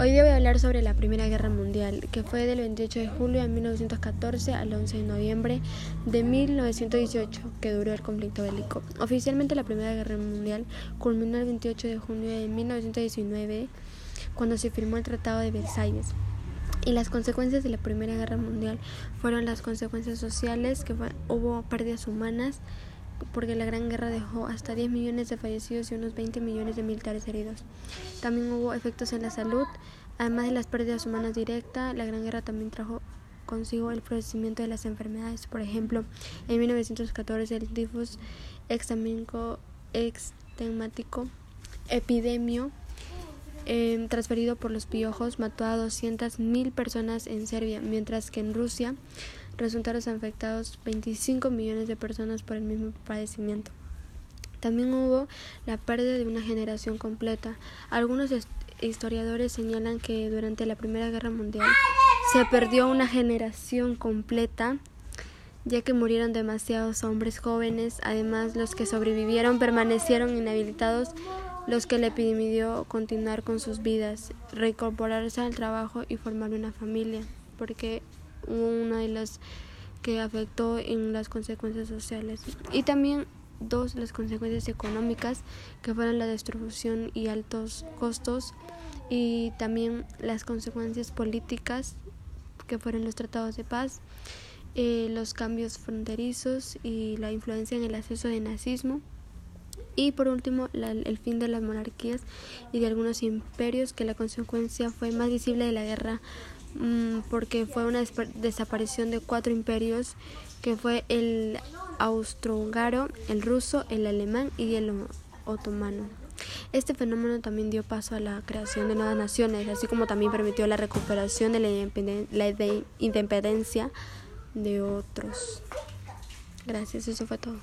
Hoy día voy a hablar sobre la Primera Guerra Mundial, que fue del 28 de julio de 1914 al 11 de noviembre de 1918, que duró el conflicto bélico. Oficialmente la Primera Guerra Mundial culminó el 28 de junio de 1919, cuando se firmó el Tratado de Versalles. Y las consecuencias de la Primera Guerra Mundial fueron las consecuencias sociales, que hubo pérdidas humanas, porque la Gran Guerra dejó hasta 10 millones de fallecidos y unos 20 millones de militares heridos. También hubo efectos en la salud, además de las pérdidas humanas directas, la Gran Guerra también trajo consigo el florecimiento de las enfermedades. Por ejemplo, en 1914 el tifus extemático, epidemio eh, transferido por los piojos mató a 200.000 personas en Serbia, mientras que en Rusia resultaron afectados 25 millones de personas por el mismo padecimiento. También hubo la pérdida de una generación completa. Algunos historiadores señalan que durante la Primera Guerra Mundial se perdió una generación completa ya que murieron demasiados hombres jóvenes, además los que sobrevivieron permanecieron inhabilitados, los que le pidió continuar con sus vidas, reincorporarse al trabajo y formar una familia, porque una de las que afectó en las consecuencias sociales. Y también dos las consecuencias económicas que fueron la destrucción y altos costos y también las consecuencias políticas que fueron los tratados de paz eh, los cambios fronterizos y la influencia en el acceso de nazismo y por último el fin de las monarquías y de algunos imperios que la consecuencia fue más visible de la guerra Mm, porque fue una desaparición de cuatro imperios que fue el austrohúngaro, el ruso, el alemán y el otomano. Este fenómeno también dio paso a la creación de nuevas naciones, así como también permitió la recuperación de la independencia de otros. Gracias, eso fue todo.